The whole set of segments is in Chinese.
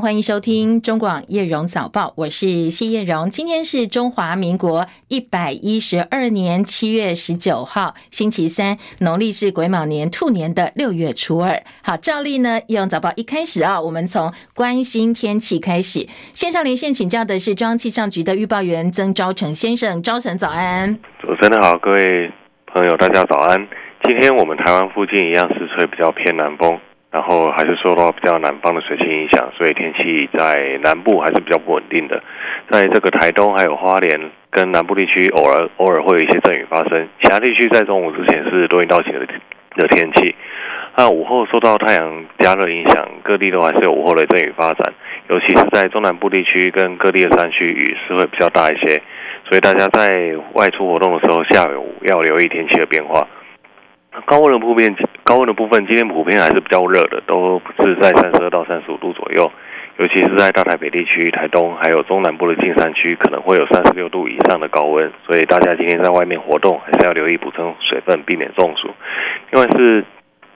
欢迎收听中广叶荣早报，我是谢叶荣。今天是中华民国一百一十二年七月十九号，星期三，农历是癸卯年兔年的六月初二。好，照例呢，叶荣早报一开始啊，我们从关心天气开始。线上连线请教的是中央气象局的预报员曾昭成先生，昭成早安。主持人好，各位朋友大家早安。今天我们台湾附近一样是吹比较偏南风。然后还是受到比较南方的水汽影响，所以天气在南部还是比较不稳定的。在这个台东还有花莲跟南部地区，偶尔偶尔会有一些阵雨发生。其他地区在中午之前是多云到晴的的天气。那午后受到太阳加热影响，各地都还是有午后雷阵雨发展，尤其是在中南部地区跟各地的山区，雨势会比较大一些。所以大家在外出活动的时候，下午要留意天气的变化。高温的普遍，高温的部分今天普遍还是比较热的，都是在三十二到三十五度左右。尤其是在大台北地区、台东还有中南部的近山区，可能会有三十六度以上的高温。所以大家今天在外面活动，还是要留意补充水分，避免中暑。另外是，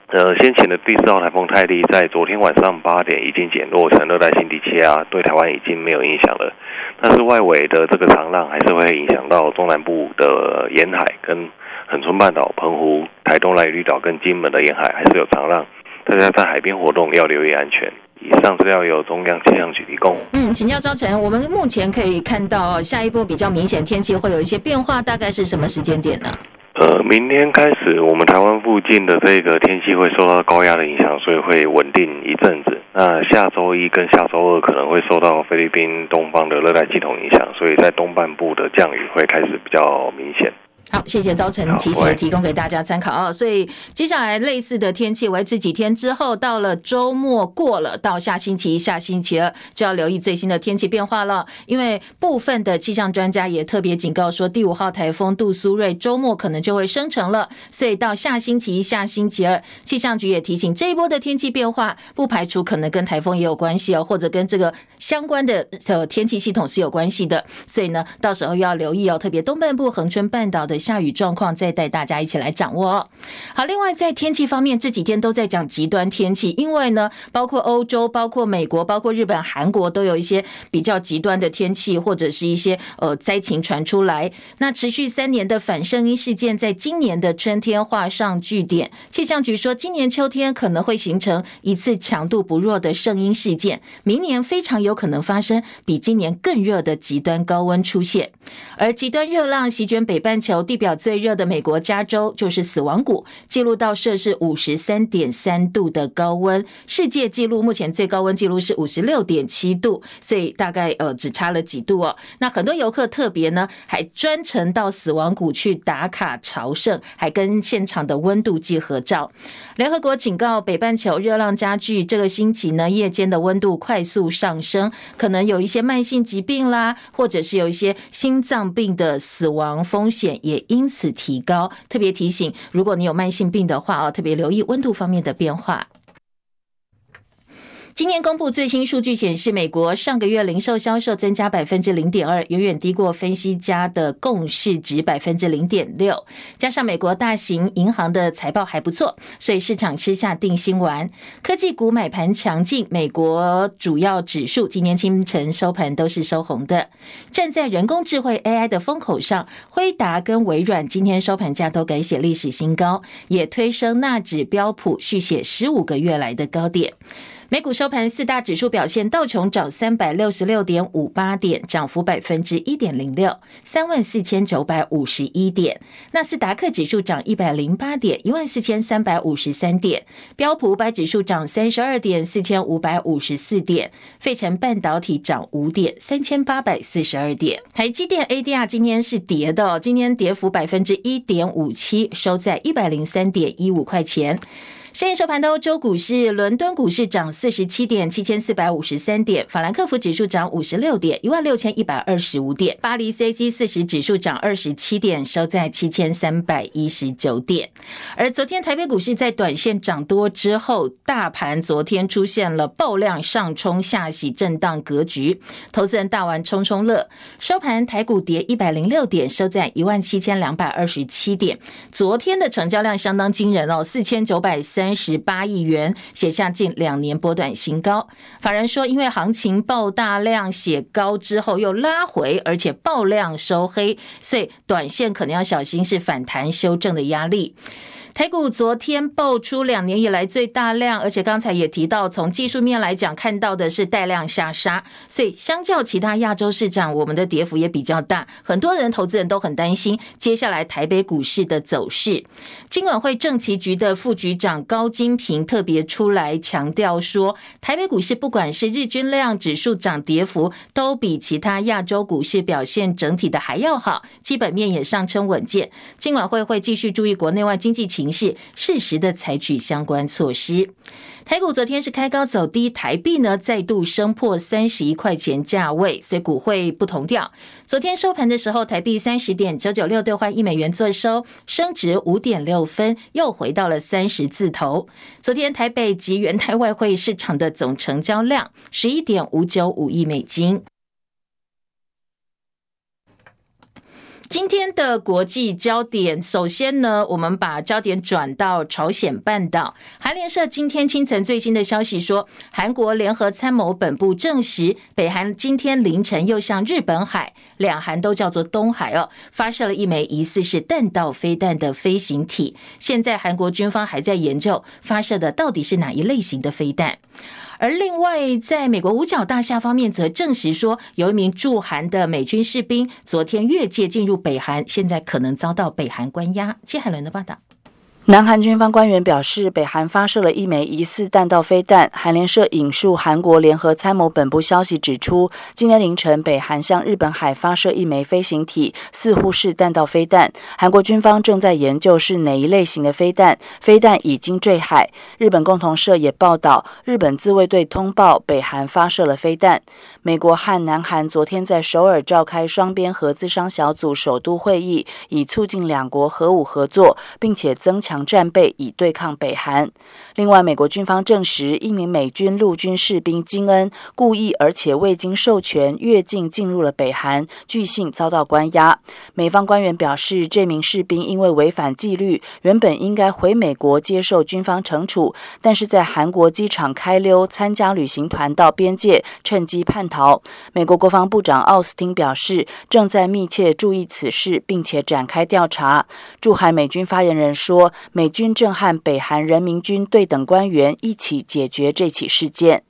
呃，先前的第四号台风泰利在昨天晚上八点已经减弱成热带性低气压，对台湾已经没有影响了。但是外围的这个长浪还是会影响到中南部的沿海跟。恒春半岛、澎湖、台东、兰屿绿岛跟金门的沿海还是有长浪，大家在海边活动要留意安全。以上资料由中央气象局提供。嗯，请教昭成，我们目前可以看到下一波比较明显天气会有一些变化，大概是什么时间点呢？呃，明天开始，我们台湾附近的这个天气会受到高压的影响，所以会稳定一阵子。那下周一跟下周二可能会受到菲律宾东方的热带系统影响，所以在东半部的降雨会开始比较明显。好，谢谢招成提醒，提供给大家参考啊。所以接下来类似的天气维持几天之后，到了周末过了，到下星期一、下星期二就要留意最新的天气变化了。因为部分的气象专家也特别警告说，第五号台风杜苏芮周末可能就会生成了。所以到下星期一、下星期二，气象局也提醒，这一波的天气变化不排除可能跟台风也有关系哦，或者跟这个相关的呃天气系统是有关系的。所以呢，到时候要留意哦，特别东半部恒春半岛的。下雨状况，再带大家一起来掌握。好，另外在天气方面，这几天都在讲极端天气，因为呢，包括欧洲、包括美国、包括日本、韩国，都有一些比较极端的天气，或者是一些呃灾情传出来。那持续三年的反圣婴事件，在今年的春天画上句点。气象局说，今年秋天可能会形成一次强度不弱的圣婴事件，明年非常有可能发生比今年更热的极端高温出现，而极端热浪席卷北半球。地表最热的美国加州就是死亡谷，记录到摄氏五十三点三度的高温。世界纪录目前最高温记录是五十六点七度，所以大概呃只差了几度哦。那很多游客特别呢，还专程到死亡谷去打卡朝圣，还跟现场的温度计合照。联合国警告北半球热浪加剧，这个星期呢夜间的温度快速上升，可能有一些慢性疾病啦，或者是有一些心脏病的死亡风险也。也因此提高，特别提醒，如果你有慢性病的话啊，特别留意温度方面的变化。今年公布最新数据显示，美国上个月零售销售增加百分之零点二，远远低过分析家的共识值百分之零点六。加上美国大型银行的财报还不错，所以市场吃下定心丸。科技股买盘强劲，美国主要指数今天清晨收盘都是收红的。站在人工智慧 AI 的风口上，辉达跟微软今天收盘价都改写历史新高，也推升纳指标普续写十五个月来的高点。美股收盘，四大指数表现，道琼涨三百六十六点五八点，涨幅百分之一点零六，三万四千九百五十一点。纳斯达克指数涨一百零八点，一万四千三百五十三点。标普五百指数涨三十二点，四千五百五十四点。费城半导体涨五点，三千八百四十二点。台积电 ADR 今天是跌的，今天跌幅百分之一点五七，收在一百零三点一五块钱。深夜收盘的欧洲股市，伦敦股市涨四十七点，七千四百五十三点；法兰克福指数涨五十六点，一万六千一百二十五点；巴黎 CAC 四十指数涨二十七点，收在七千三百一十九点。而昨天台北股市在短线涨多之后，大盘昨天出现了爆量上冲下洗震荡格局，投资人大玩冲冲乐。收盘台股跌一百零六点，收在一万七千两百二十七点。昨天的成交量相当惊人哦，四千九百三。三十八亿元，写下近两年波段新高。法人说，因为行情爆大量写高之后又拉回，而且爆量收黑，所以短线可能要小心是反弹修正的压力。台股昨天爆出两年以来最大量，而且刚才也提到，从技术面来讲，看到的是带量下杀，所以相较其他亚洲市场，我们的跌幅也比较大。很多人投资人都很担心接下来台北股市的走势。金管会政企局的副局长高金平特别出来强调说，台北股市不管是日均量指数涨跌幅，都比其他亚洲股市表现整体的还要好，基本面也上称稳健。金管会会继续注意国内外经济情形势，适时的采取相关措施。台股昨天是开高走低，台币呢再度升破三十一块钱价位，所以股汇不同调。昨天收盘的时候，台币三十点九九六兑换一美元作收，升值五点六分，又回到了三十字头。昨天台北及元台外汇市场的总成交量十一点五九五亿美金。今天的国际焦点，首先呢，我们把焦点转到朝鲜半岛。韩联社今天清晨最新的消息说，韩国联合参谋本部证实，北韩今天凌晨又向日本海，两韩都叫做东海哦，发射了一枚疑似是弹道飞弹的飞行体。现在韩国军方还在研究发射的到底是哪一类型的飞弹。而另外，在美国五角大厦方面，则证实说，有一名驻韩的美军士兵昨天越界进入北韩，现在可能遭到北韩关押。谢海伦的报道。南韩军方官员表示，北韩发射了一枚疑似弹道飞弹。韩联社引述韩国联合参谋本部消息指出，今天凌晨，北韩向日本海发射一枚飞行体，似乎是弹道飞弹。韩国军方正在研究是哪一类型的飞弹，飞弹已经坠海。日本共同社也报道，日本自卫队通报北韩发射了飞弹。美国和南韩昨天在首尔召开双边核资商小组首都会议，以促进两国核武合作，并且增强。强战备以对抗北韩。另外，美国军方证实，一名美军陆军士兵金恩故意而且未经授权越境进入了北韩，据信遭到关押。美方官员表示，这名士兵因为违反纪律，原本应该回美国接受军方惩处，但是在韩国机场开溜，参加旅行团到边界，趁机叛逃。美国国防部长奥斯汀表示，正在密切注意此事，并且展开调查。驻韩美军发言人说。美军正和北韩人民军对等官员一起解决这起事件。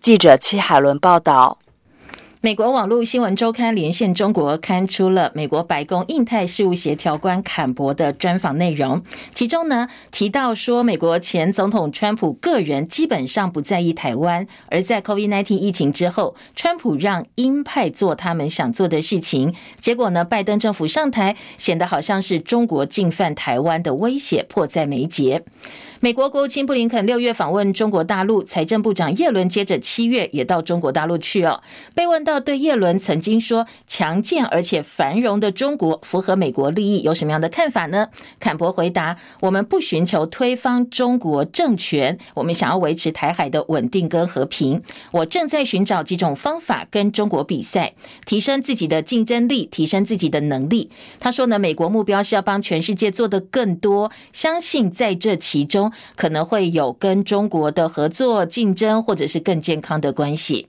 记者戚海伦报道。美国网络新闻周刊连线中国刊出了美国白宫印太事务协调官坎伯的专访内容，其中呢提到说，美国前总统川普个人基本上不在意台湾，而在 COVID-19 疫情之后，川普让鹰派做他们想做的事情，结果呢，拜登政府上台，显得好像是中国进犯台湾的威胁迫在眉睫。美国国务卿布林肯六月访问中国大陆，财政部长耶伦接着七月也到中国大陆去哦。被问到对耶伦曾经说强健而且繁荣的中国符合美国利益有什么样的看法呢？坎伯回答：我们不寻求推翻中国政权，我们想要维持台海的稳定跟和平。我正在寻找几种方法跟中国比赛，提升自己的竞争力，提升自己的能力。他说呢，美国目标是要帮全世界做得更多，相信在这其中。可能会有跟中国的合作、竞争，或者是更健康的关系。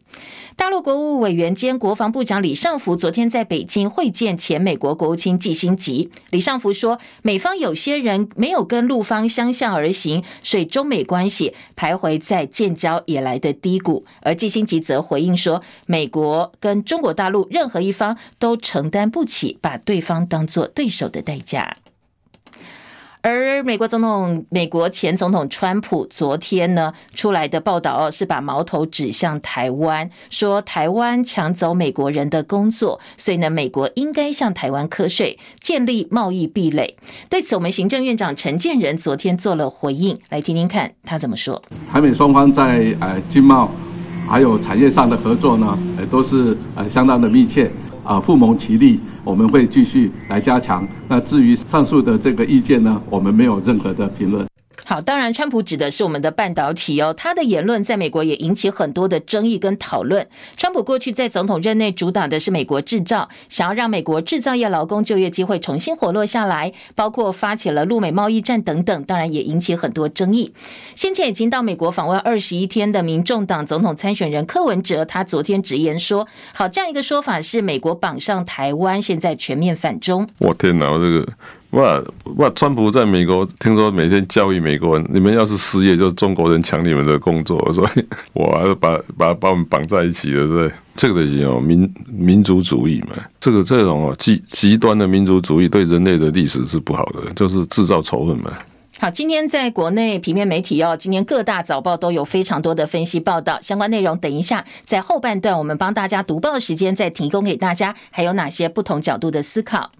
大陆国务委员兼国防部长李尚福昨天在北京会见前美国国务卿季辛吉。李尚福说，美方有些人没有跟陆方相向而行，所以中美关系徘徊在建交以来的低谷。而季辛吉则回应说，美国跟中国大陆任何一方都承担不起把对方当作对手的代价。而美国总统、美国前总统川普昨天呢出来的报道，是把矛头指向台湾，说台湾抢走美国人的工作，所以呢，美国应该向台湾课税，建立贸易壁垒。对此，我们行政院长陈建仁昨天做了回应，来听听看他怎么说。台美双方在呃经贸还有产业上的合作呢，呃都是呃相当的密切啊，互蒙其利。我们会继续来加强。那至于上述的这个意见呢，我们没有任何的评论。好，当然，川普指的是我们的半导体哦。他的言论在美国也引起很多的争议跟讨论。川普过去在总统任内主打的是美国制造，想要让美国制造业劳工就业机会重新活络下来，包括发起了陆美贸易战等等，当然也引起很多争议。先前已经到美国访问二十一天的民众党总统参选人柯文哲，他昨天直言说：“好，这样一个说法是美国绑上台湾，现在全面反中。”我天哪，这个。哇哇！川普在美国，听说每天教育美国人，你们要是失业，就是中国人抢你们的工作，所以我还是把把把我们绑在一起了，对不对？这个已经有民民族主义嘛，这个这种哦极极端的民族主义对人类的历史是不好的，就是制造仇恨嘛。好，今天在国内平面媒体哦，今天各大早报都有非常多的分析报道，相关内容等一下在后半段我们帮大家读报的时间再提供给大家，还有哪些不同角度的思考。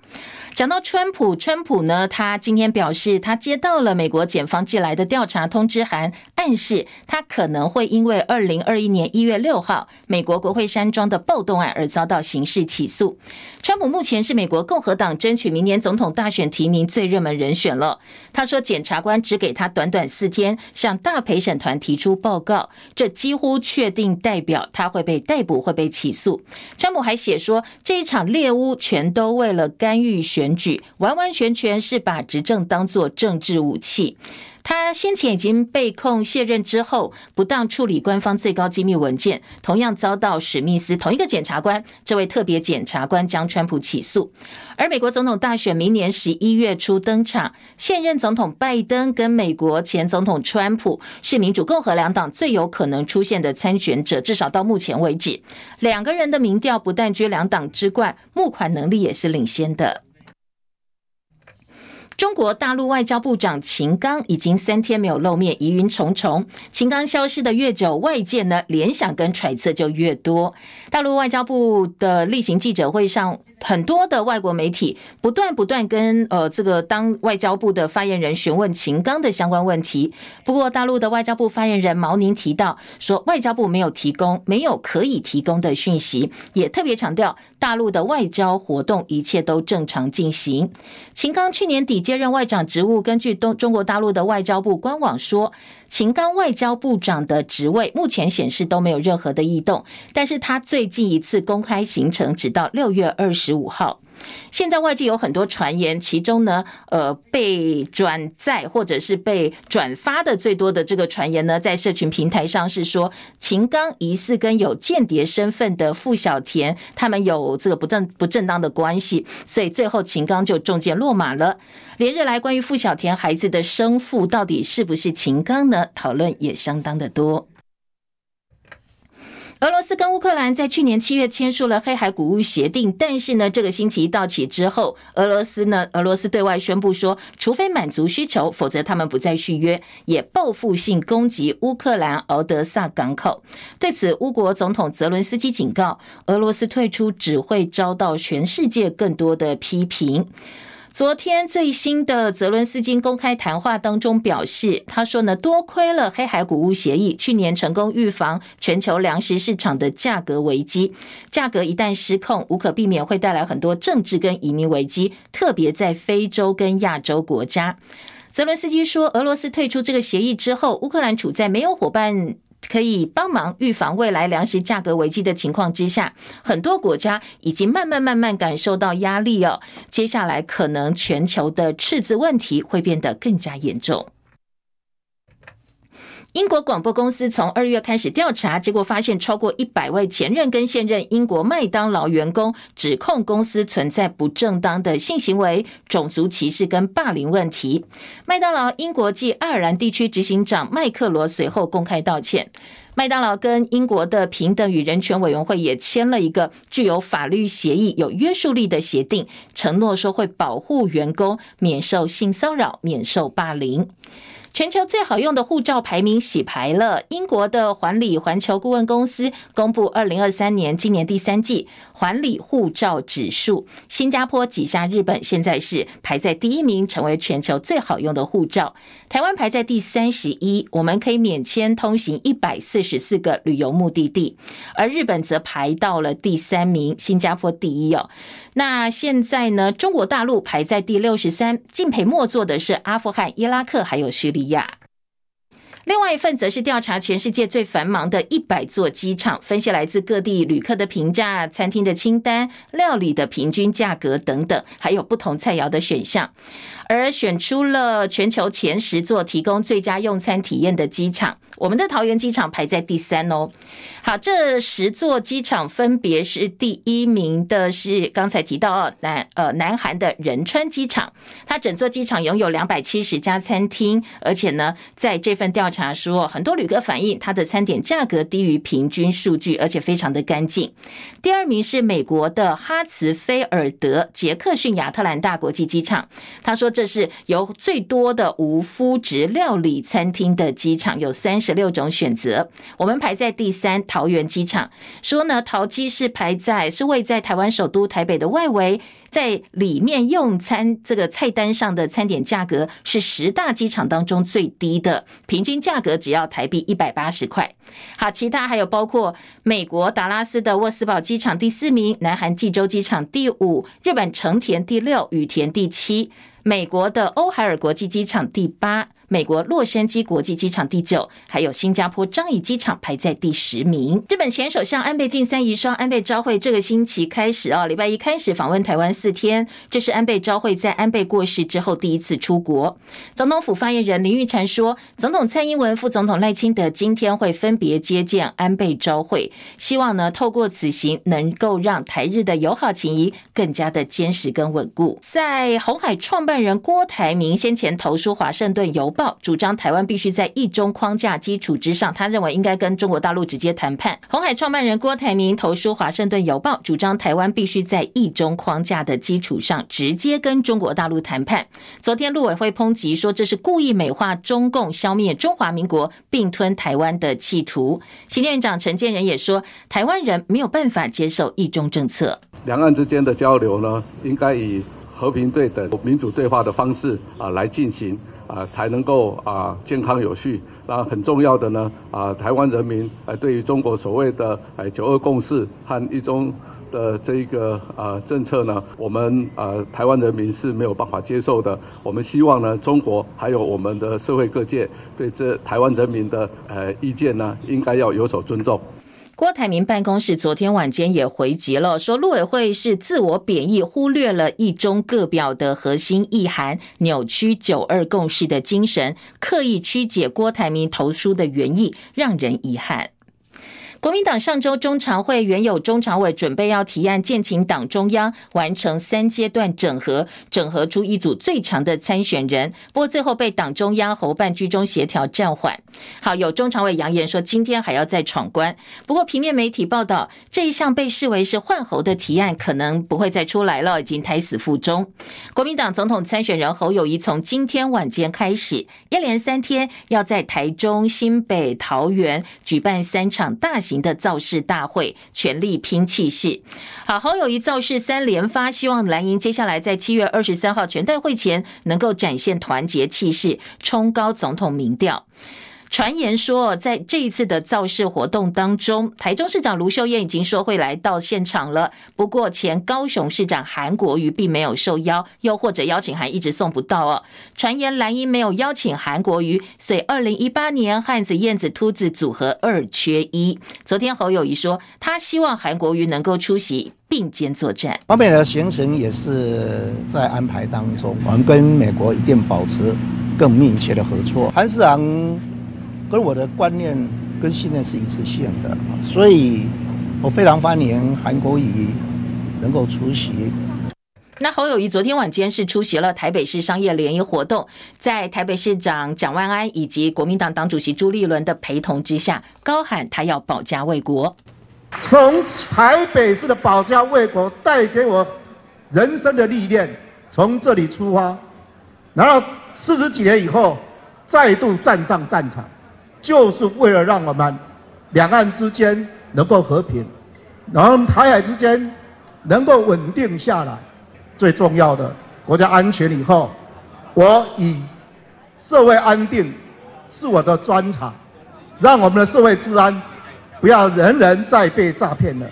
讲到川普，川普呢，他今天表示，他接到了美国检方寄来的调查通知函，暗示他可能会因为二零二一年一月六号美国国会山庄的暴动案而遭到刑事起诉。川普目前是美国共和党争取明年总统大选提名最热门人选了。他说，检察官只给他短短四天向大陪审团提出报告，这几乎确定代表他会被逮捕，会被起诉。川普还写说，这一场猎巫全都为了干预选。选举完完全全是把执政当作政治武器。他先前已经被控卸任之后不当处理官方最高机密文件，同样遭到史密斯同一个检察官，这位特别检察官将川普起诉。而美国总统大选明年十一月初登场，现任总统拜登跟美国前总统川普是民主共和两党最有可能出现的参选者，至少到目前为止，两个人的民调不但居两党之冠，募款能力也是领先的。中国大陆外交部长秦刚已经三天没有露面，疑云重重。秦刚消失的越久，外界呢联想跟揣测就越多。大陆外交部的例行记者会上，很多的外国媒体不断不断跟呃这个当外交部的发言人询问秦刚的相关问题。不过，大陆的外交部发言人毛宁提到说，外交部没有提供没有可以提供的讯息，也特别强调大陆的外交活动一切都正常进行。秦刚去年底接任外长职务，根据东中国大陆的外交部官网说。秦刚外交部长的职位目前显示都没有任何的异动，但是他最近一次公开行程只到六月二十五号。现在外界有很多传言，其中呢，呃，被转载或者是被转发的最多的这个传言呢，在社群平台上是说，秦刚疑似跟有间谍身份的傅小田他们有这个不正不正当的关系，所以最后秦刚就中箭落马了。连日来，关于傅小田孩子的生父到底是不是秦刚呢？讨论也相当的多。俄罗斯跟乌克兰在去年七月签署了黑海谷物协定，但是呢，这个星期一到期之后，俄罗斯呢，俄罗斯对外宣布说，除非满足需求，否则他们不再续约，也报复性攻击乌克兰敖德萨港口。对此，乌国总统泽伦斯基警告，俄罗斯退出只会遭到全世界更多的批评。昨天最新的泽伦斯基公开谈话当中表示，他说呢，多亏了黑海谷物协议，去年成功预防全球粮食市场的价格危机。价格一旦失控，无可避免会带来很多政治跟移民危机，特别在非洲跟亚洲国家。泽伦斯基说，俄罗斯退出这个协议之后，乌克兰处在没有伙伴。可以帮忙预防未来粮食价格危机的情况之下，很多国家已经慢慢慢慢感受到压力哦。接下来可能全球的赤字问题会变得更加严重。英国广播公司从二月开始调查，结果发现超过一百位前任跟现任英国麦当劳员工指控公司存在不正当的性行为、种族歧视跟霸凌问题。麦当劳英国及爱尔兰地区执行长麦克罗随后公开道歉。麦当劳跟英国的平等与人权委员会也签了一个具有法律协议、有约束力的协定，承诺说会保护员工免受性骚扰、免受霸凌。全球最好用的护照排名洗牌了。英国的环理环球顾问公司公布二零二三年今年第三季环理护照指数，新加坡挤下日本，现在是排在第一名，成为全球最好用的护照。台湾排在第三十一，我们可以免签通行一百四十四个旅游目的地，而日本则排到了第三名，新加坡第一哦。那现在呢？中国大陆排在第六十三，敬陪末座的是阿富汗、伊拉克还有叙利亚。另外一份则是调查全世界最繁忙的一百座机场，分析来自各地旅客的评价、餐厅的清单、料理的平均价格等等，还有不同菜肴的选项。而选出了全球前十座提供最佳用餐体验的机场，我们的桃园机场排在第三哦。好，这十座机场分别是第一名的是刚才提到哦，南呃南韩的仁川机场，它整座机场拥有两百七十家餐厅，而且呢，在这份调查说，很多旅客反映它的餐点价格低于平均数据，而且非常的干净。第二名是美国的哈茨菲尔德杰克逊亚特兰大国际机场，他说。这是有最多的无麸质料理餐厅的机场，有三十六种选择。我们排在第三，桃园机场说呢，桃机是排在是位在台湾首都台北的外围，在里面用餐这个菜单上的餐点价格是十大机场当中最低的，平均价格只要台币一百八十块。好，其他还有包括美国达拉斯的沃斯堡机场第四名，南韩济州机场第五，日本成田第六，羽田第七。美国的欧海尔国际机场第八。美国洛杉矶国际机场第九，还有新加坡樟宜机场排在第十名。日本前首相安倍晋三遗孀安倍昭惠这个星期开始哦，礼拜一开始访问台湾四天，这是安倍昭惠在安倍过世之后第一次出国。总统府发言人林玉婵说，总统蔡英文、副总统赖清德今天会分别接见安倍昭惠，希望呢透过此行能够让台日的友好情谊更加的坚实跟稳固。在红海创办人郭台铭先前投书华盛顿邮报主张台湾必须在一中框架基础之上，他认为应该跟中国大陆直接谈判。红海创办人郭台铭投书华盛顿邮报，主张台湾必须在一中框架的基础上直接跟中国大陆谈判。昨天陆委会抨击说，这是故意美化中共消灭中华民国并吞台湾的企图。行政院长陈建仁也说，台湾人没有办法接受一中政策。两岸之间的交流呢，应该以和平对等、民主对话的方式啊来进行。啊，才能够啊健康有序。那很重要的呢，啊，台湾人民啊，对于中国所谓的哎九二共识和一中的这一个啊政策呢，我们啊台湾人民是没有办法接受的。我们希望呢，中国还有我们的社会各界对这台湾人民的呃意见呢，应该要有所尊重。郭台铭办公室昨天晚间也回击了，说陆委会是自我贬义，忽略了一中各表的核心意涵，扭曲九二共识的精神，刻意曲解郭台铭投书的原意，让人遗憾。国民党上周中常会原有中常委准备要提案，建请党中央完成三阶段整合，整合出一组最强的参选人。不过最后被党中央侯办居中协调暂缓。好，有中常委扬言说，今天还要再闯关。不过平面媒体报道，这一项被视为是换侯的提案，可能不会再出来了，已经胎死腹中。国民党总统参选人侯友谊从今天晚间开始，一连三天要在台中、新北、桃园举办三场大型。的造势大会，全力拼气势。好，侯友谊造势三连发，希望蓝营接下来在七月二十三号全代会前能够展现团结气势，冲高总统民调。传言说，在这一次的造势活动当中，台中市长卢秀燕已经说会来到现场了。不过，前高雄市长韩国瑜并没有受邀，又或者邀请函一直送不到哦。传言蓝营没有邀请韩国瑜，所以二零一八年汉子、燕子、秃子组合二缺一。昨天侯友宜说，他希望韩国瑜能够出席并肩作战。方面的行程也是在安排当中，我们跟美国一定保持更密切的合作。韩市长。跟我的观念跟信念是一致性的，所以我非常欢迎韩国瑜能够出席。那侯友谊昨天晚间是出席了台北市商业联谊活动，在台北市长蒋万安以及国民党党主席朱立伦的陪同之下，高喊他要保家卫国。从台北市的保家卫国带给我人生的历练，从这里出发，然后四十几年以后再度站上战场。就是为了让我们两岸之间能够和平，然后台海之间能够稳定下来，最重要的国家安全以后，我以社会安定是我的专长，让我们的社会治安不要人人再被诈骗了，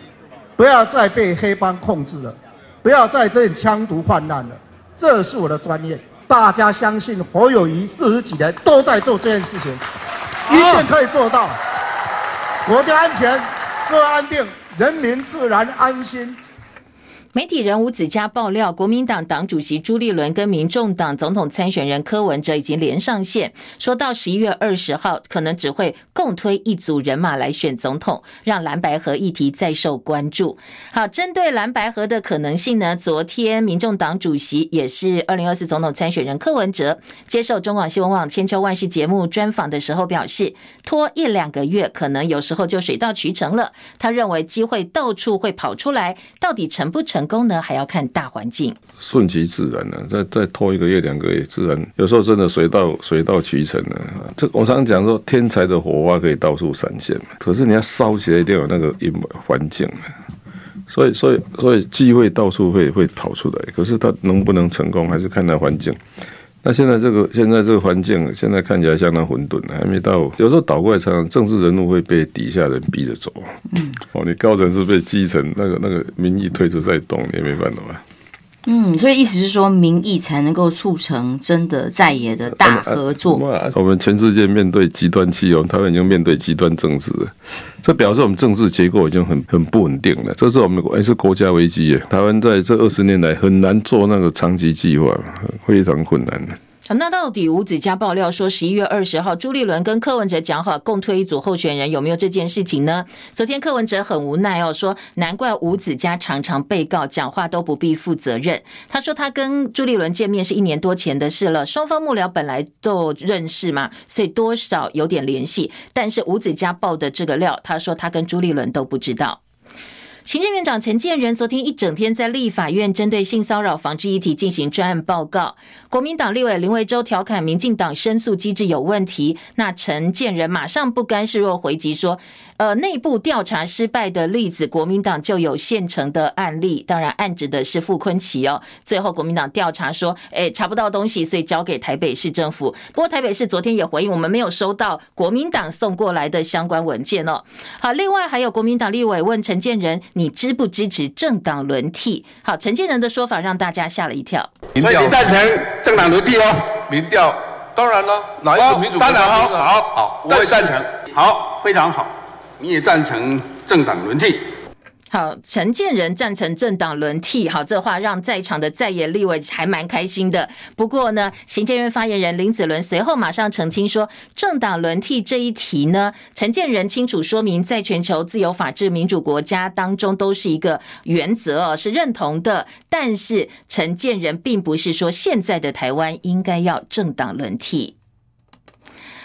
不要再被黑帮控制了，不要再这枪毒泛滥了，这是我的专业。大家相信侯友谊四十几年都在做这件事情，一定可以做到。国家安全，社会安定，人民自然安心。媒体人吴子嘉爆料，国民党党主席朱立伦跟民众党总统参选人柯文哲已经连上线，说到十一月二十号，可能只会共推一组人马来选总统，让蓝白合议题再受关注。好，针对蓝白合的可能性呢，昨天民众党主席也是二零二四总统参选人柯文哲接受中广新闻网千秋万世节目专访的时候表示，拖一两个月，可能有时候就水到渠成了。他认为机会到处会跑出来，到底成不成？成功呢，还要看大环境，顺其自然呢、再再拖一个月、两个月，自然有时候真的水到水到渠成呢、这我常常讲说，天才的火花可以到处闪现，可是你要烧起来一定要有那个因环境。所以，所以，所以机会到处会会跑出来，可是他能不能成功，还是看那环境。那现在这个现在这个环境，现在看起来相当混沌，还没到。有时候倒过来，常常政治人物会被底下人逼着走。嗯，哦，你高层是被基层那个那个民意推着在动，你也没办法。嗯，所以意思是说，民意才能够促成真的在野的大合作。啊啊啊、我们全世界面对极端气候，台湾已经面对极端政治了，这表示我们政治结构已经很很不稳定了。这是我们还是国家危机耶。台湾在这二十年来很难做那个长期计划，非常困难的。那到底吴子嘉爆料说，十一月二十号朱立伦跟柯文哲讲好共推一组候选人，有没有这件事情呢？昨天柯文哲很无奈哦，说难怪吴子嘉常常被告讲话都不必负责任。他说他跟朱立伦见面是一年多前的事了，双方幕僚本来都认识嘛，所以多少有点联系。但是吴子嘉爆的这个料，他说他跟朱立伦都不知道。行政院长陈建仁昨天一整天在立法院针对性骚扰防治议题进行专案报告。国民党立委林维洲调侃民进党申诉机制有问题，那陈建仁马上不甘示弱回击说。呃，内部调查失败的例子，国民党就有现成的案例。当然，案指的是傅昆奇哦。最后，国民党调查说，哎，查不到东西，所以交给台北市政府。不过，台北市昨天也回应，我们没有收到国民党送过来的相关文件哦。好，另外还有国民党立委问陈建仁，你支不支持政党轮替？好，陈建仁的说法让大家吓了一跳。所以你赞成政党轮替哦？民调当然了，哪一个民主？当然好，好，好，我也赞成。好，非常好。你也赞成政党轮替？好，陈建仁赞成政党轮替。好，这话让在场的在野立委还蛮开心的。不过呢，行政院发言人林子伦随后马上澄清说，政党轮替这一题呢，陈建仁清楚说明，在全球自由、法治、民主国家当中都是一个原则哦，是认同的。但是陈建仁并不是说现在的台湾应该要政党轮替。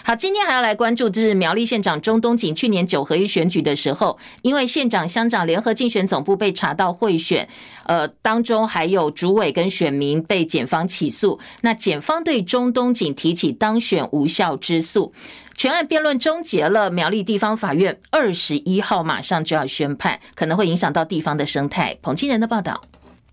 好，今天还要来关注，就是苗栗县长钟东锦去年九合一选举的时候，因为县长乡长联合竞选总部被查到贿选，呃，当中还有主委跟选民被检方起诉，那检方对钟东锦提起当选无效之诉，全案辩论终结了，苗栗地方法院二十一号马上就要宣判，可能会影响到地方的生态。彭清仁的报道。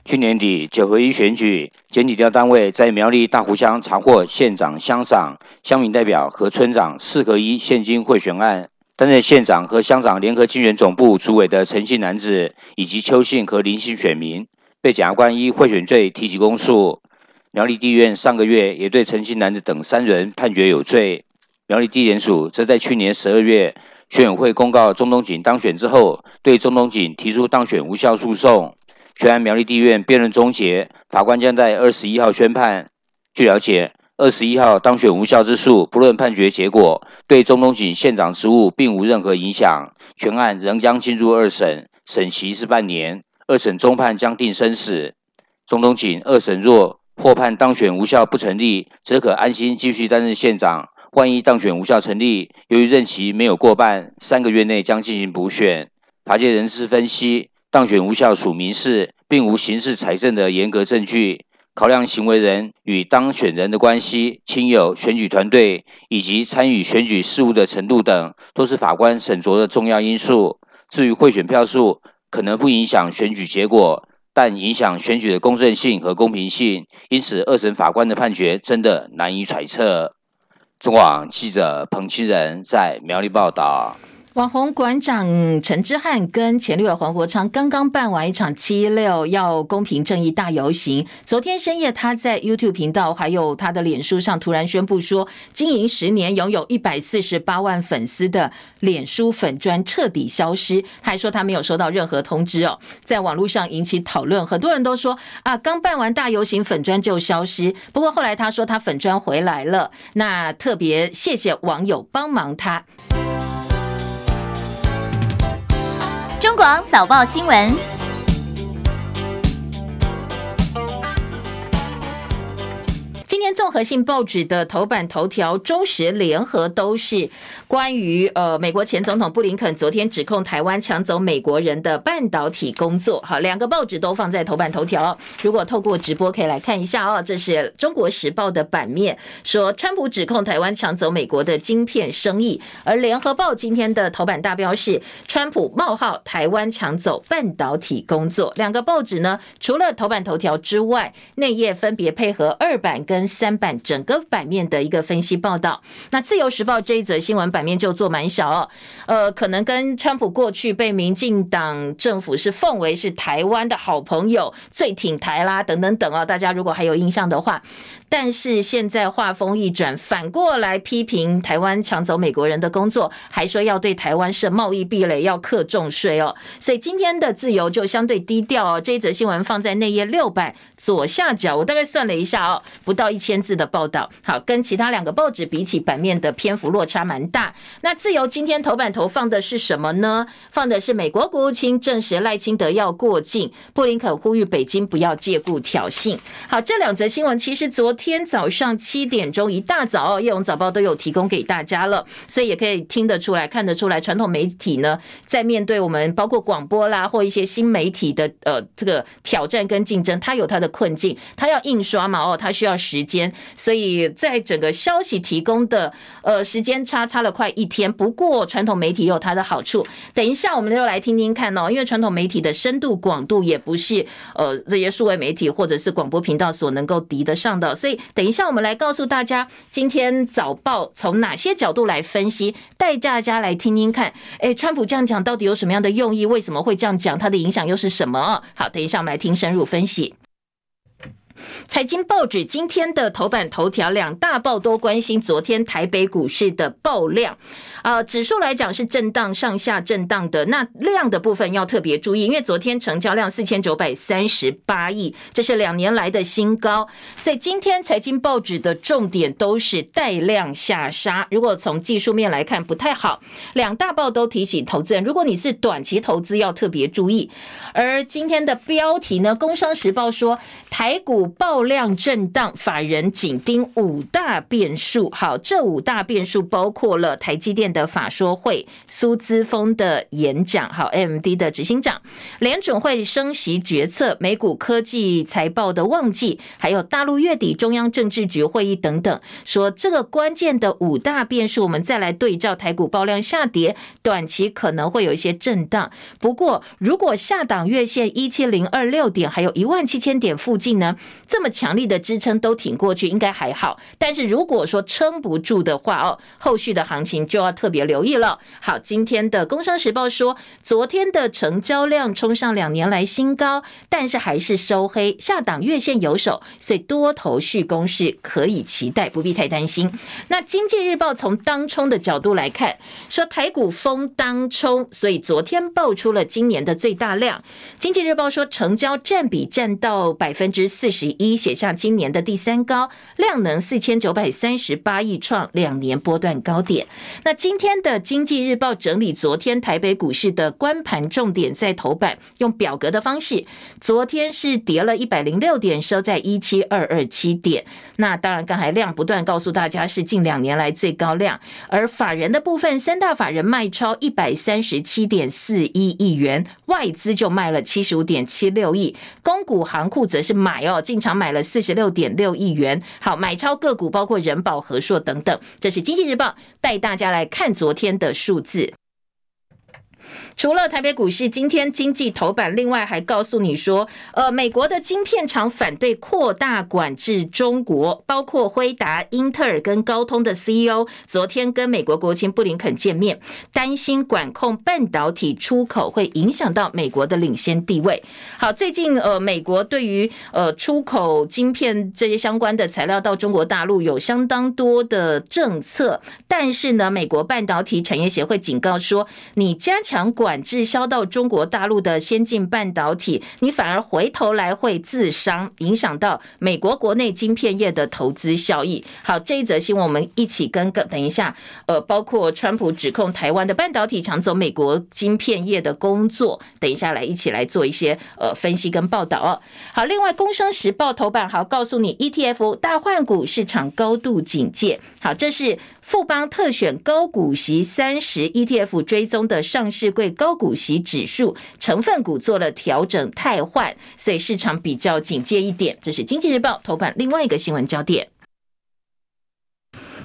去年底九合一选举，检体调单位在苗栗大湖乡查获县长、乡长、乡民代表和村长四合一现金贿选案，担任县长和乡长联合竞选总部主委的陈姓男子以及邱姓和林姓选民，被检察官依贿选罪提起公诉。苗栗地院上个月也对陈姓男子等三人判决有罪。苗栗地检署则在去年十二月选委会公告钟东锦当选之后，对钟东锦提出当选无效诉讼。全案苗栗地院辩论终结，法官将在二十一号宣判。据了解，二十一号当选无效之诉，不论判决结果，对钟东锦县长职务并无任何影响。全案仍将进入二审，审期是半年。二审终判将定生死。钟东锦二审若获判当选无效不成立，则可安心继续担任县长。万一当选无效成立，由于任期没有过半，三个月内将进行补选。法界人士分析。当选无效属民事，并无刑事财政的严格证据。考量行为人与当选人的关系、亲友、选举团队以及参与选举事务的程度等，都是法官审酌的重要因素。至于贿选票数，可能不影响选举结果，但影响选举的公正性和公平性。因此，二审法官的判决真的难以揣测。中广记者彭清仁在苗栗报道。网红馆长陈之汉跟前女友黄国昌刚刚办完一场七一六要公平正义大游行。昨天深夜，他在 YouTube 频道还有他的脸书上突然宣布说，经营十年、拥有一百四十八万粉丝的脸书粉专彻底消失。他还说他没有收到任何通知哦，在网络上引起讨论，很多人都说啊，刚办完大游行，粉专就消失。不过后来他说他粉专回来了，那特别谢谢网友帮忙他。中广早报新闻。综合性报纸的头版头条，中时联合都是关于呃美国前总统布林肯昨天指控台湾抢走美国人的半导体工作。好，两个报纸都放在头版头条。如果透过直播可以来看一下哦，这是中国时报的版面，说川普指控台湾抢走美国的晶片生意，而联合报今天的头版大标是川普冒号台湾抢走半导体工作。两个报纸呢，除了头版头条之外，内页分别配合二版跟三三版整个版面的一个分析报道，那自由时报这一则新闻版面就做蛮小哦，呃，可能跟川普过去被民进党政府是奉为是台湾的好朋友，最挺台啦等等等哦，大家如果还有印象的话。但是现在话锋一转，反过来批评台湾抢走美国人的工作，还说要对台湾设贸易壁垒，要课重税哦。所以今天的自由就相对低调哦。这一则新闻放在内页六版左下角，我大概算了一下哦，不到一千字的报道。好，跟其他两个报纸比起，版面的篇幅落差蛮大。那自由今天头版头放的是什么呢？放的是美国国务卿证实赖清德要过境，布林肯呼吁北京不要借故挑衅。好，这两则新闻其实昨天早上七点钟一大早，叶龙早报都有提供给大家了，所以也可以听得出来、看得出来，传统媒体呢，在面对我们包括广播啦或一些新媒体的呃这个挑战跟竞争，它有它的困境，它要印刷嘛，哦，它需要时间，所以在整个消息提供的呃时间差差了快一天。不过传统媒体有它的好处，等一下我们就来听听看哦，因为传统媒体的深度广度也不是呃这些数位媒体或者是广播频道所能够敌得上的，所以等一下，我们来告诉大家，今天早报从哪些角度来分析，带大家来听听看。哎，川普这样讲到底有什么样的用意？为什么会这样讲？它的影响又是什么？好，等一下我们来听深入分析。财经报纸今天的头版头条，两大报都关心昨天台北股市的爆量。呃，指数来讲是震荡上下震荡的，那量的部分要特别注意，因为昨天成交量四千九百三十八亿，这是两年来的新高。所以今天财经报纸的重点都是带量下杀。如果从技术面来看不太好，两大报都提醒投资人，如果你是短期投资要特别注意。而今天的标题呢，《工商时报》说台股爆量震荡，法人紧盯五大变数。好，这五大变数包括了台积电。的法说会，苏姿丰的演讲，好，AMD 的执行长，联准会升息决策，美股科技财报的旺季，还有大陆月底中央政治局会议等等，说这个关键的五大变数，我们再来对照台股爆量下跌，短期可能会有一些震荡。不过，如果下档月线一七零二六点，还有一万七千点附近呢，这么强力的支撑都挺过去，应该还好。但是如果说撑不住的话，哦，后续的行情就要特。别留意了。好，今天的《工商时报》说，昨天的成交量冲上两年来新高，但是还是收黑，下档月线有手，所以多头续攻势可以期待，不必太担心。那《经济日报》从当冲的角度来看，说台股封当冲，所以昨天爆出了今年的最大量。《经济日报》说，成交占比占到百分之四十一，写下今年的第三高，量能四千九百三十八亿，创两年波段高点。那今天的经济日报整理昨天台北股市的观盘重点，在头版用表格的方式，昨天是跌了一百零六点，收在一七二二七点。那当然，刚才量不断告诉大家是近两年来最高量，而法人的部分，三大法人卖超一百三十七点四一亿元，外资就卖了七十五点七六亿，公股行库则是买哦，进场买买了四十六点六亿元。好，买超个股包括人保、和硕等等。这是经济日报带大家来。看昨天的数字，除了台北股市今天经济头版，另外还告诉你说，呃，美国的晶片厂反对扩大管制中国，包括辉达、英特尔跟高通的 CEO 昨天跟美国国务卿布林肯见面，担心管控半导体出口会影响到美国的领先地位。好，最近呃，美国对于呃出口晶片这些相关的材料到中国大陆有相当多的政策，但是呢，美国半导体产业协会警告说，你加强管管制销到中国大陆的先进半导体，你反而回头来会自伤，影响到美国国内晶片业的投资效益。好，这一则新闻我们一起跟个等一下，呃，包括川普指控台湾的半导体抢走美国晶片业的工作，等一下来一起来做一些呃分析跟报道哦。好，另外《工商时报》头版好告诉你，ETF 大换股市场高度警戒。好，这是富邦特选高股息三十 ETF 追踪的上市柜高股息指数成分股做了调整汰换，所以市场比较警戒一点。这是《经济日报》头版另外一个新闻焦点。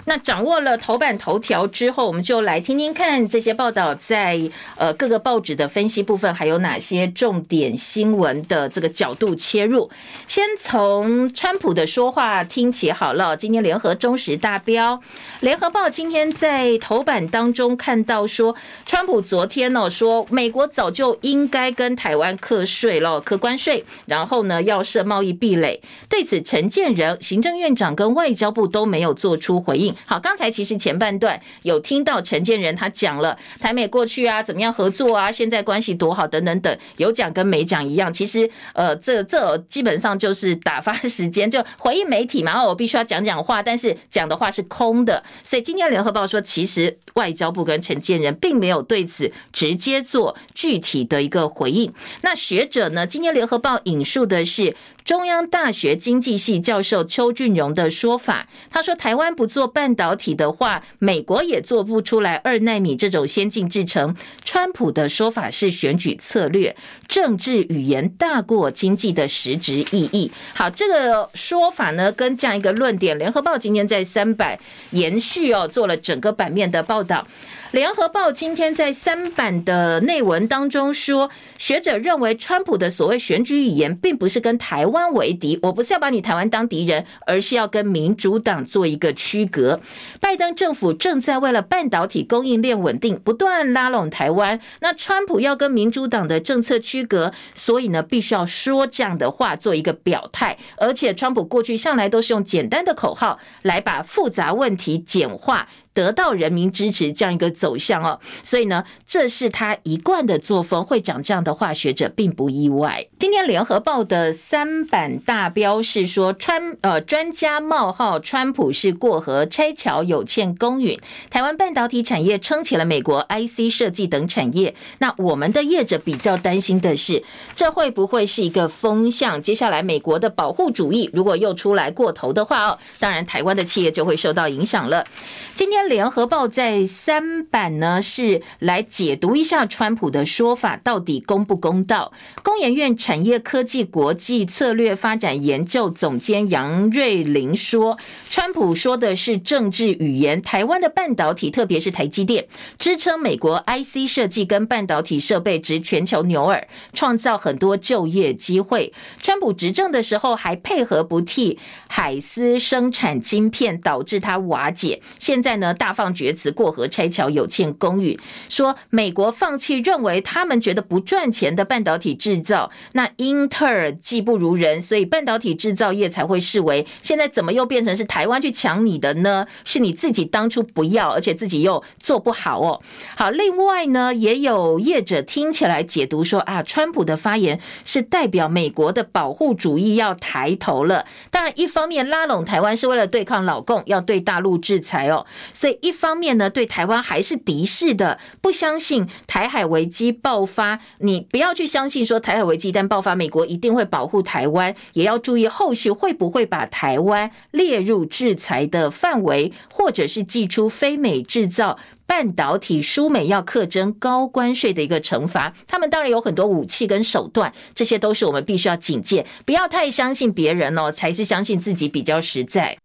那掌握了头版头条之后，我们就来听听看这些报道在呃各个报纸的分析部分，还有哪些重点新闻的这个角度切入。先从川普的说话听起好了。今天联合中时大标，联合报今天在头版当中看到说，川普昨天呢说，美国早就应该跟台湾课税了，课关税，然后呢要设贸易壁垒。对此，陈建仁行政院长跟外交部都没有做出回应。好，刚才其实前半段有听到陈建仁他讲了台美过去啊怎么样合作啊，现在关系多好等等等，有讲跟没讲一样。其实呃，这这基本上就是打发时间，就回应媒体嘛。我必须要讲讲话，但是讲的话是空的。所以今天联合报说，其实外交部跟陈建仁并没有对此直接做具体的一个回应。那学者呢？今天联合报引述的是。中央大学经济系教授邱俊荣的说法，他说：“台湾不做半导体的话，美国也做不出来二奈米这种先进制程。”川普的说法是选举策略，政治语言大过经济的实质意义。好，这个说法呢，跟这样一个论点，联合报今天在三百延续哦，做了整个版面的报道。联合报今天在三版的内文当中说，学者认为川普的所谓选举语言，并不是跟台湾为敌，我不是要把你台湾当敌人，而是要跟民主党做一个区隔。拜登政府正在为了半导体供应链稳定，不断拉拢台湾。那川普要跟民主党的政策区隔，所以呢，必须要说这样的话做一个表态。而且，川普过去向来都是用简单的口号来把复杂问题简化。得到人民支持这样一个走向哦，所以呢，这是他一贯的作风，会讲这样的话，学者并不意外。今天联合报的三版大标是说，川呃专家冒号川普是过河拆桥有欠公允，台湾半导体产业撑起了美国 IC 设计等产业。那我们的业者比较担心的是，这会不会是一个风向？接下来美国的保护主义如果又出来过头的话哦，当然台湾的企业就会受到影响了。今天。联合报在三版呢，是来解读一下川普的说法到底公不公道。工研院产业科技国际策略发展研究总监杨瑞麟说，川普说的是政治语言。台湾的半导体，特别是台积电，支撑美国 IC 设计跟半导体设备值全球牛耳，创造很多就业机会。川普执政的时候还配合不替海思生产晶片，导致它瓦解。现在呢？大放厥词，过河拆桥有欠公允。说美国放弃认为他们觉得不赚钱的半导体制造，那英特尔技不如人，所以半导体制造业才会视为现在怎么又变成是台湾去抢你的呢？是你自己当初不要，而且自己又做不好哦。好，另外呢，也有业者听起来解读说啊，川普的发言是代表美国的保护主义要抬头了。当然，一方面拉拢台湾是为了对抗老共，要对大陆制裁哦。所以一方面呢，对台湾还是敌视的，不相信台海危机爆发，你不要去相信说台海危机一旦爆发，美国一定会保护台湾，也要注意后续会不会把台湾列入制裁的范围，或者是祭出非美制造半导体输美要克征高关税的一个惩罚。他们当然有很多武器跟手段，这些都是我们必须要警戒，不要太相信别人哦，才是相信自己比较实在。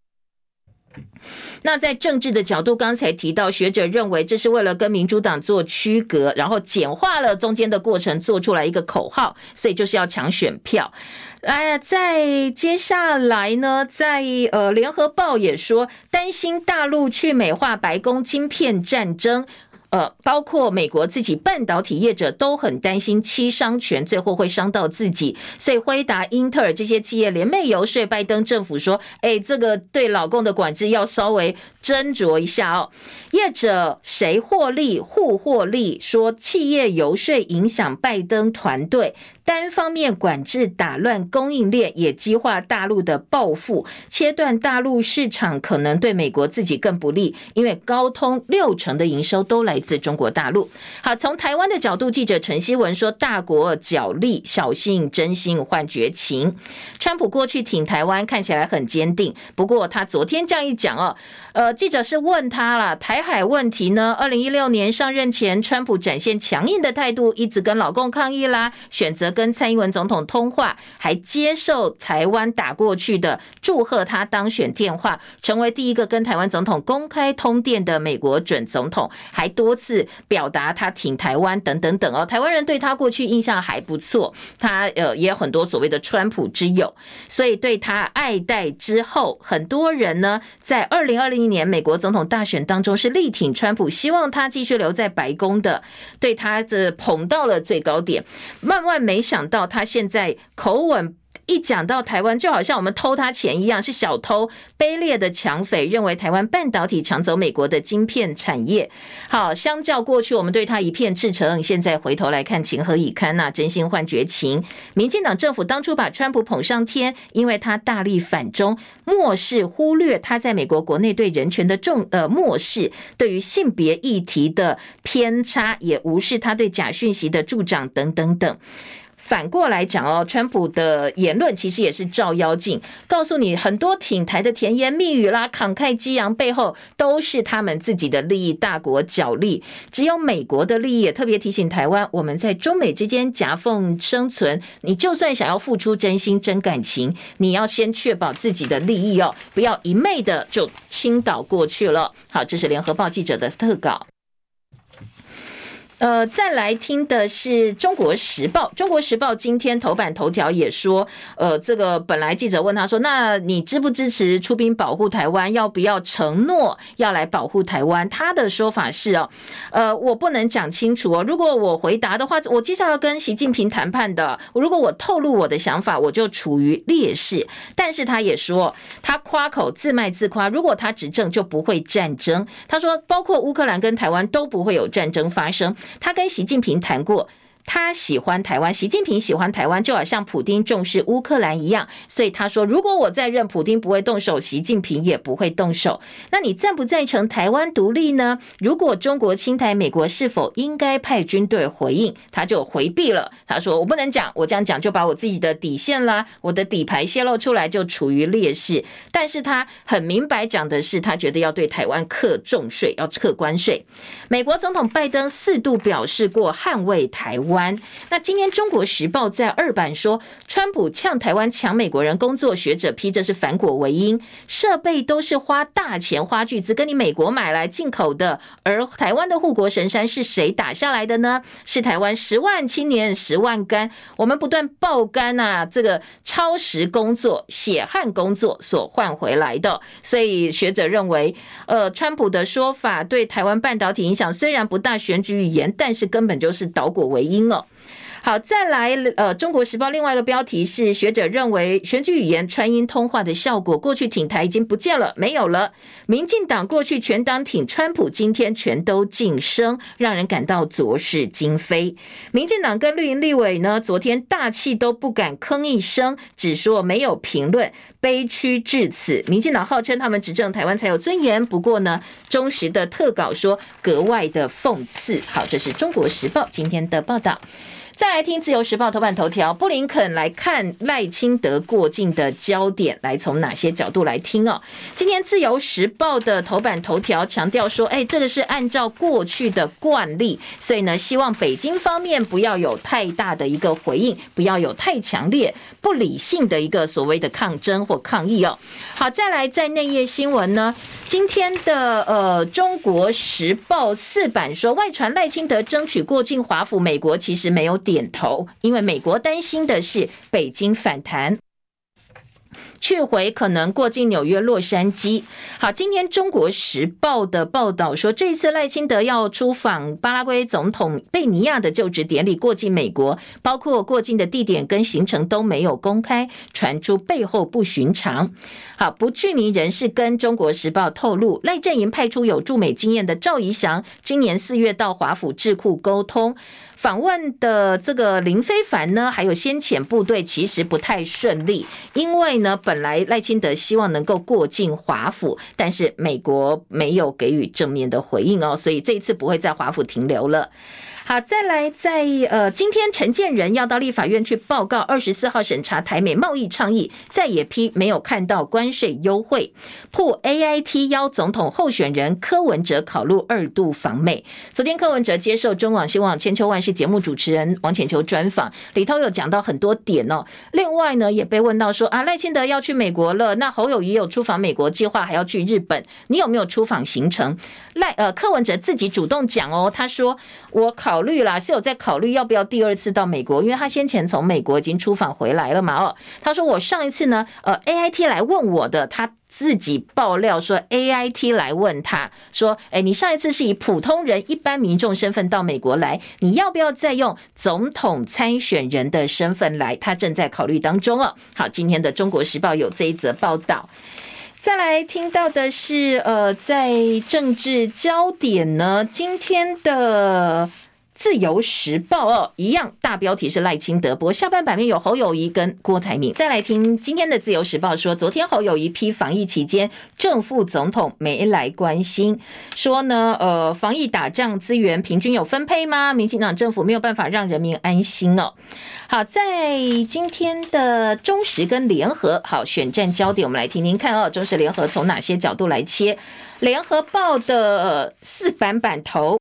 那在政治的角度，刚才提到学者认为这是为了跟民主党做区隔，然后简化了中间的过程，做出来一个口号，所以就是要抢选票。哎，在接下来呢，在呃联合报也说担心大陆去美化白宫晶片战争。呃，包括美国自己半导体业者都很担心七伤拳，最后会伤到自己，所以辉达、英特尔这些企业联袂游说拜登政府说：“哎，这个对老共的管制要稍微斟酌一下哦。”业者谁获利，互获利，说企业游说影响拜登团队。单方面管制打乱供应链，也激化大陆的报复，切断大陆市场，可能对美国自己更不利。因为高通六成的营收都来自中国大陆。好，从台湾的角度，记者陈希文说：“大国角力，小心真心换绝情。”川普过去挺台湾，看起来很坚定。不过他昨天这样一讲哦，呃，记者是问他了台海问题呢？二零一六年上任前，川普展现强硬的态度，一直跟老共抗议啦，选择。跟蔡英文总统通话，还接受台湾打过去的祝贺他当选电话，成为第一个跟台湾总统公开通电的美国准总统，还多多次表达他挺台湾等等等哦。台湾人对他过去印象还不错，他呃也有很多所谓的川普之友，所以对他爱戴之后，很多人呢在二零二零年美国总统大选当中是力挺川普，希望他继续留在白宫的，对他这捧到了最高点，万万没。想到他现在口吻一讲到台湾，就好像我们偷他钱一样，是小偷、卑劣的抢匪，认为台湾半导体抢走美国的晶片产业。好，相较过去我们对他一片赤诚，现在回头来看，情何以堪呐、真心换绝情。民进党政府当初把川普捧上天，因为他大力反中，漠视忽略他在美国国内对人权的重呃漠视，对于性别议题的偏差，也无视他对假讯息的助长等等等。反过来讲哦，川普的言论其实也是照妖镜，告诉你很多挺台的甜言蜜语啦、慷慨激昂背后都是他们自己的利益，大国角力，只有美国的利益。也特别提醒台湾，我们在中美之间夹缝生存，你就算想要付出真心真感情，你要先确保自己的利益哦，不要一昧的就倾倒过去了。好，这是联合报记者的特稿。呃，再来听的是《中国时报》。《中国时报》今天头版头条也说，呃，这个本来记者问他说：“那你支不支持出兵保护台湾？要不要承诺要来保护台湾？”他的说法是：“哦，呃，我不能讲清楚哦。如果我回答的话，我接下来要跟习近平谈判的。如果我透露我的想法，我就处于劣势。”但是他也说，他夸口自卖自夸，如果他执政就不会战争。他说，包括乌克兰跟台湾都不会有战争发生。他跟习近平谈过。他喜欢台湾，习近平喜欢台湾，就好像普丁重视乌克兰一样。所以他说，如果我在任，普丁不会动手，习近平也不会动手。那你赞不赞成台湾独立呢？如果中国侵台，美国是否应该派军队回应？他就回避了。他说，我不能讲，我这样讲就把我自己的底线啦，我的底牌泄露出来，就处于劣势。但是他很明白讲的是，他觉得要对台湾课重税，要撤关税。美国总统拜登四度表示过捍卫台湾。湾那今天《中国时报》在二版说，川普呛台湾抢美国人工作，学者批这是反果为因，设备都是花大钱花巨资跟你美国买来进口的，而台湾的护国神山是谁打下来的呢？是台湾十万青年十万肝，我们不断爆肝啊，这个超时工作、血汗工作所换回来的。所以学者认为，呃，川普的说法对台湾半导体影响虽然不大，选举语言，但是根本就是倒果为因。真的好，再来，呃，《中国时报》另外一个标题是学者认为选举语言川音通话的效果，过去挺台已经不见了，没有了。民进党过去全党挺川普，今天全都晋升，让人感到昨是今非。民进党跟绿营立委呢，昨天大气都不敢吭一声，只说没有评论，悲屈至此。民进党号称他们执政台湾才有尊严，不过呢，忠实的特稿说格外的讽刺。好，这是《中国时报》今天的报道。再来听《自由时报》头版头条，布林肯来看赖清德过境的焦点，来从哪些角度来听哦？今天《自由时报》的头版头条强调说，哎，这个是按照过去的惯例，所以呢，希望北京方面不要有太大的一个回应，不要有太强烈、不理性的一个所谓的抗争或抗议哦。好，再来在内页新闻呢，今天的呃《中国时报》四版说，外传赖清德争取过境华府，美国其实没有。点头，因为美国担心的是北京反弹。去回可能过境纽约、洛杉矶。好，今天《中国时报》的报道说，这次赖清德要出访巴拉圭总统贝尼亚的就职典礼，过境美国，包括过境的地点跟行程都没有公开，传出背后不寻常。好，不具名人士跟《中国时报》透露，赖阵营派出有驻美经验的赵怡翔，今年四月到华府智库沟通。访问的这个林非凡呢，还有先遣部队，其实不太顺利，因为呢，本来赖清德希望能够过境华府，但是美国没有给予正面的回应哦，所以这一次不会在华府停留了。好，再来在呃，今天陈建仁要到立法院去报告二十四号审查台美贸易倡议，再也批没有看到关税优惠，破 AIT 邀总统候选人柯文哲考虑二度访美。昨天柯文哲接受中广新闻网千秋万世节目主持人王浅秋专访，里头有讲到很多点哦。另外呢，也被问到说啊，赖清德要去美国了，那侯友宜有出访美国计划，还要去日本，你有没有出访行程？赖呃，柯文哲自己主动讲哦，他说我考。考虑啦，是有在考虑要不要第二次到美国，因为他先前从美国已经出访回来了嘛。哦，他说我上一次呢，呃，AIT 来问我的，他自己爆料说 AIT 来问他说，哎，你上一次是以普通人、一般民众身份到美国来，你要不要再用总统参选人的身份来？他正在考虑当中哦。好，今天的中国时报有这一则报道。再来听到的是，呃，在政治焦点呢，今天的。自由时报哦，一样大标题是赖清德，不过下半版面有侯友宜跟郭台铭。再来听今天的自由时报说，昨天侯友宜批防疫期间正副总统没来关心，说呢，呃，防疫打仗资源平均有分配吗？民进党政府没有办法让人民安心哦。好，在今天的中时跟联合，好，选战焦点，我们来听听看哦，中时联合从哪些角度来切？联合报的四版版头。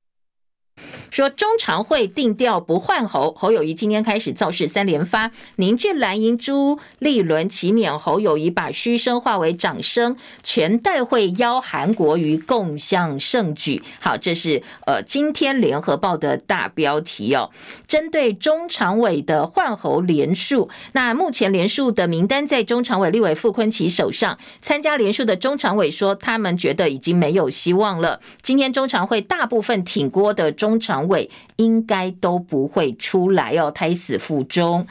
说中常会定调不换侯，侯友谊今天开始造势三连发，凝聚蓝营朱立伦齐勉侯友谊，把嘘声化为掌声，全代会邀韩国瑜共襄盛举。好，这是呃今天联合报的大标题哦。针对中常委的换侯连署，那目前连署的名单在中常委立委傅昆奇手上，参加连署的中常委说，他们觉得已经没有希望了。今天中常会大部分挺郭的中常。常委应该都不会出来哦，胎死腹中。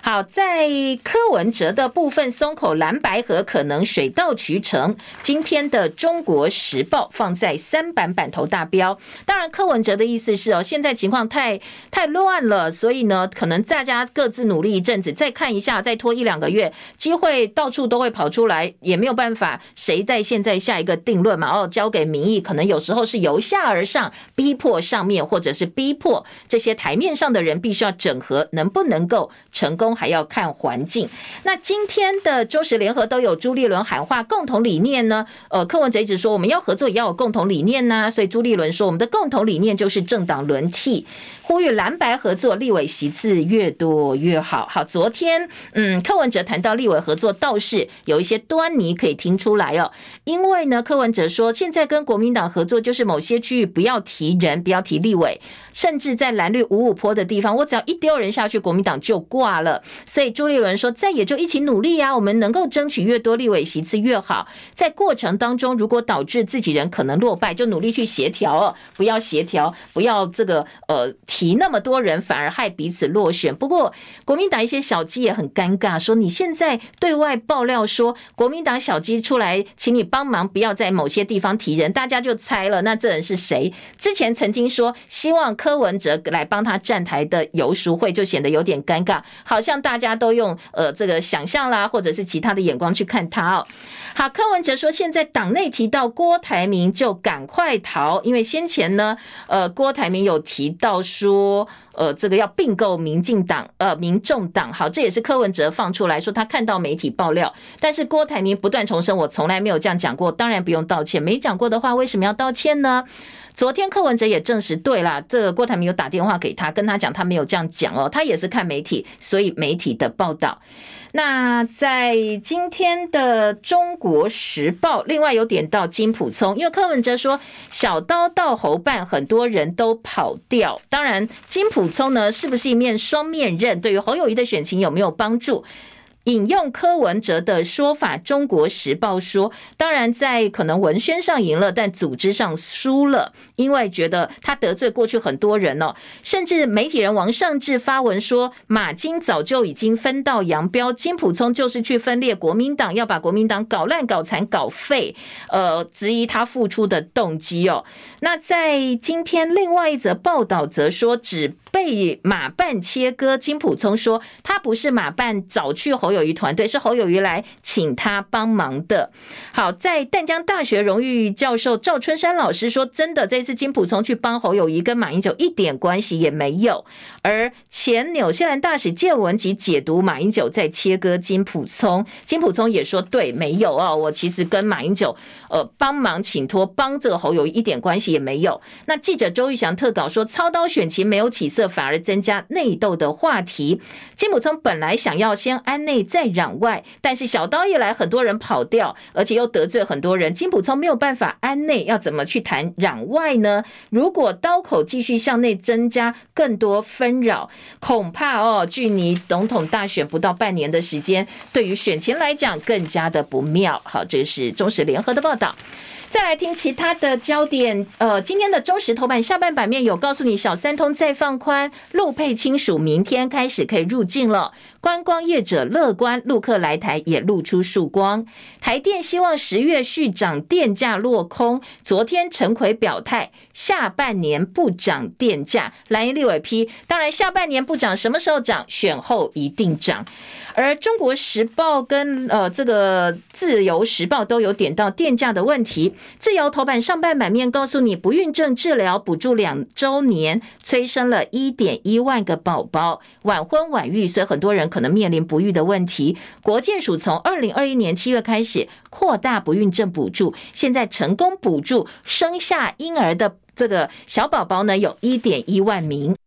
好，在柯文哲的部分，松口蓝白合可能水到渠成。今天的《中国时报》放在三版版头大标。当然，柯文哲的意思是哦，现在情况太太乱了，所以呢，可能大家各自努力一阵子，再看一下，再拖一两个月，机会到处都会跑出来，也没有办法，谁在现在下一个定论嘛？哦，交给民意，可能有时候是由下而上，逼迫上面，或者是逼迫这些台面上的人，必须要整合，能不能够成功？还要看环境。那今天的中时联合都有朱立伦喊话共同理念呢？呃，柯文哲一直说我们要合作，也要有共同理念呐、所以朱立伦说，我们的共同理念就是政党轮替，呼吁蓝白合作，立委席次越多越好。好，昨天嗯，柯文哲谈到立委合作，倒是有一些端倪可以听出来哦。因为呢，柯文哲说，现在跟国民党合作，就是某些区域不要提人，不要提立委，甚至在蓝绿五五坡的地方，我只要一丢人下去，国民党就挂了。所以朱立伦说，再也就一起努力啊，我们能够争取越多立委席次越好。在过程当中，如果导致自己人可能落败，就努力去协调哦，不要协调，不要这个呃提那么多人，反而害彼此落选。不过国民党一些小鸡也很尴尬，说你现在对外爆料说国民党小鸡出来，请你帮忙，不要在某些地方提人，大家就猜了，那这人是谁？之前曾经说希望柯文哲来帮他站台的游淑慧，就显得有点尴尬，好。像大家都用呃这个想象啦，或者是其他的眼光去看他哦。好，柯文哲说，现在党内提到郭台铭就赶快逃，因为先前呢，呃，郭台铭有提到说，呃，这个要并购民进党，呃，民众党。好，这也是柯文哲放出来说，他看到媒体爆料，但是郭台铭不断重申，我从来没有这样讲过，当然不用道歉，没讲过的话，为什么要道歉呢？昨天柯文哲也证实，对啦，这个郭台铭有打电话给他，跟他讲他没有这样讲哦，他也是看媒体，所以媒体的报道。那在今天的《中国时报》，另外有点到金普聪，因为柯文哲说小刀到侯办，很多人都跑掉。当然，金普聪呢，是不是一面双面刃？对于侯友宜的选情有没有帮助？引用柯文哲的说法，《中国时报》说：“当然，在可能文宣上赢了，但组织上输了，因为觉得他得罪过去很多人哦。甚至媒体人王尚志发文说，马金早就已经分道扬镳，金溥聪就是去分裂国民党，要把国民党搞烂、搞残、搞废。呃，质疑他付出的动机哦。那在今天另外一则报道则说，只被马办切割。金普聪说，他不是马办找去侯友。”谊团队是侯友谊来请他帮忙的。好，在淡江大学荣誉教授赵春山老师说：“真的，这次金普聪去帮侯友谊跟马英九一点关系也没有。”而前纽西兰大使介文汲解读马英九在切割金普聪，金普聪也说：“对，没有哦，我其实跟马英九呃帮忙请托帮这个侯友谊一点关系也没有。”那记者周玉祥特稿说：“操刀选情没有起色，反而增加内斗的话题。金普聪本来想要先安内。”再攘外，但是小刀一来，很多人跑掉，而且又得罪很多人。金普聪没有办法安内，要怎么去谈攘外呢？如果刀口继续向内增加更多纷扰，恐怕哦，距离总统大选不到半年的时间，对于选情来讲更加的不妙。好，这是中时联合的报道。再来听其他的焦点，呃，今天的中时头版下半版面有告诉你，小三通再放宽，陆配亲属明天开始可以入境了。观光业者乐观，陆客来台也露出曙光。台电希望十月续涨电价落空，昨天陈奎表态，下半年不涨电价。蓝营立委批，当然下半年不涨，什么时候涨？选后一定涨。而中国时报跟呃这个自由时报都有点到电价的问题。自由头版上半版面告诉你，不孕症治疗补助两周年，催生了一点一万个宝宝。晚婚晚育，所以很多人可能面临不育的问题。国健署从二零二一年七月开始扩大不孕症补助，现在成功补助生下婴儿的这个小宝宝呢，有一点一万名。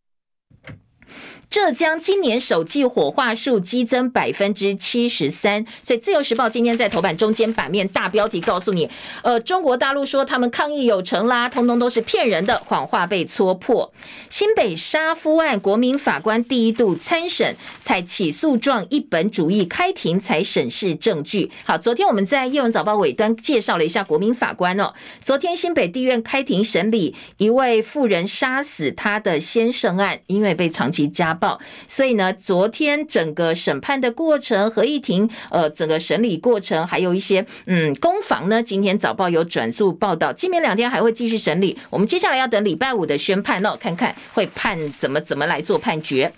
浙江今年首季火化数激增百分之七十三，所以自由时报今天在头版中间版面大标题告诉你，呃，中国大陆说他们抗议有成啦，通通都是骗人的，谎话被戳破。新北杀夫案，国民法官第一度参审，采起诉状一本主义开庭才审视证据。好，昨天我们在《叶文早报》尾端介绍了一下国民法官哦，昨天新北地院开庭审理一位妇人杀死她的先生案，因为被长期家。报，所以呢，昨天整个审判的过程，合议庭呃，整个审理过程，还有一些嗯攻防呢。今天早报有转述报道，今明两天还会继续审理。我们接下来要等礼拜五的宣判哦，看看会判怎么怎么来做判决。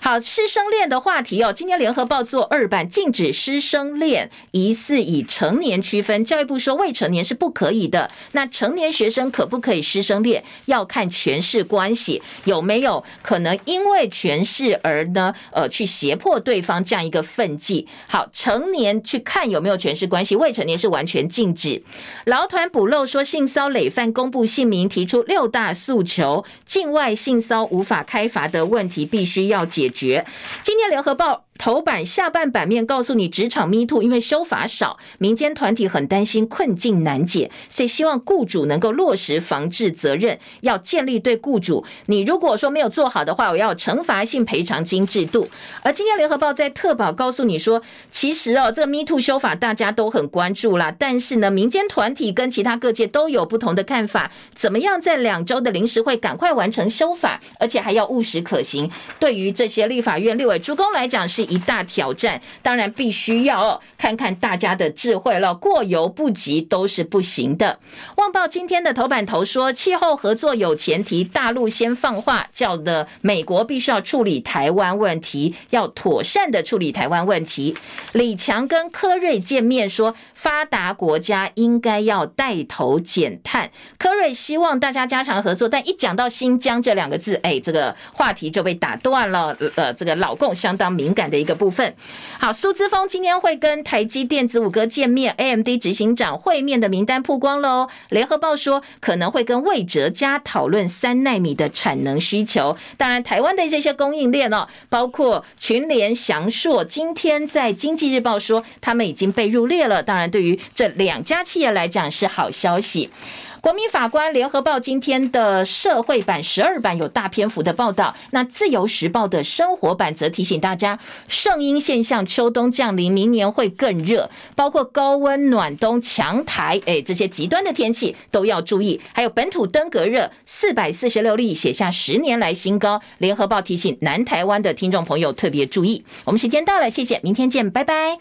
好，师生恋的话题哦，今天联合报做二版，禁止师生恋，疑似以成年区分。教育部说未成年是不可以的，那成年学生可不可以师生恋？要看权势关系有没有可能因为权势而呢，呃，去胁迫对方这样一个分际。好，成年去看有没有权势关系，未成年是完全禁止。劳团补漏说性骚累犯公布姓名，提出六大诉求，境外性骚无法开罚的问题必须要解决。今天联合报。头版下半版面告诉你，职场 Me Too 因为修法少，民间团体很担心困境难解，所以希望雇主能够落实防治责任，要建立对雇主，你如果说没有做好的话，我要惩罚性赔偿金制度。而今天联合报在特报告诉你说，其实哦，这个 Me Too 修法大家都很关注啦，但是呢，民间团体跟其他各界都有不同的看法，怎么样在两周的临时会赶快完成修法，而且还要务实可行？对于这些立法院立委诸公来讲是。一大挑战，当然必须要看看大家的智慧了，过犹不及都是不行的。《旺报》今天的头版头说，气候合作有前提，大陆先放话，叫的美国必须要处理台湾问题，要妥善的处理台湾问题。李强跟柯瑞见面说，发达国家应该要带头减碳。柯瑞希望大家加强合作，但一讲到新疆这两个字，哎，这个话题就被打断了。呃，这个老共相当敏感的一个部分。好，苏姿丰今天会跟台积电子五哥见面，AMD 执行长会面的名单曝光了哦。联合报说可能会跟魏哲家讨论三纳米的产能需求。当然，台湾的这些供应链哦，包括群联、翔硕，今天在经济日报说他们已经被入列了。当然，对于这两家企业来讲是好消息。国民法官联合报今天的社会版十二版有大篇幅的报道，那自由时报的生活版则提醒大家，圣婴现象秋冬降临，明年会更热，包括高温暖冬强台，哎，这些极端的天气都要注意。还有本土登革热四百四十六例写下十年来新高，联合报提醒南台湾的听众朋友特别注意。我们时间到了，谢谢，明天见，拜拜。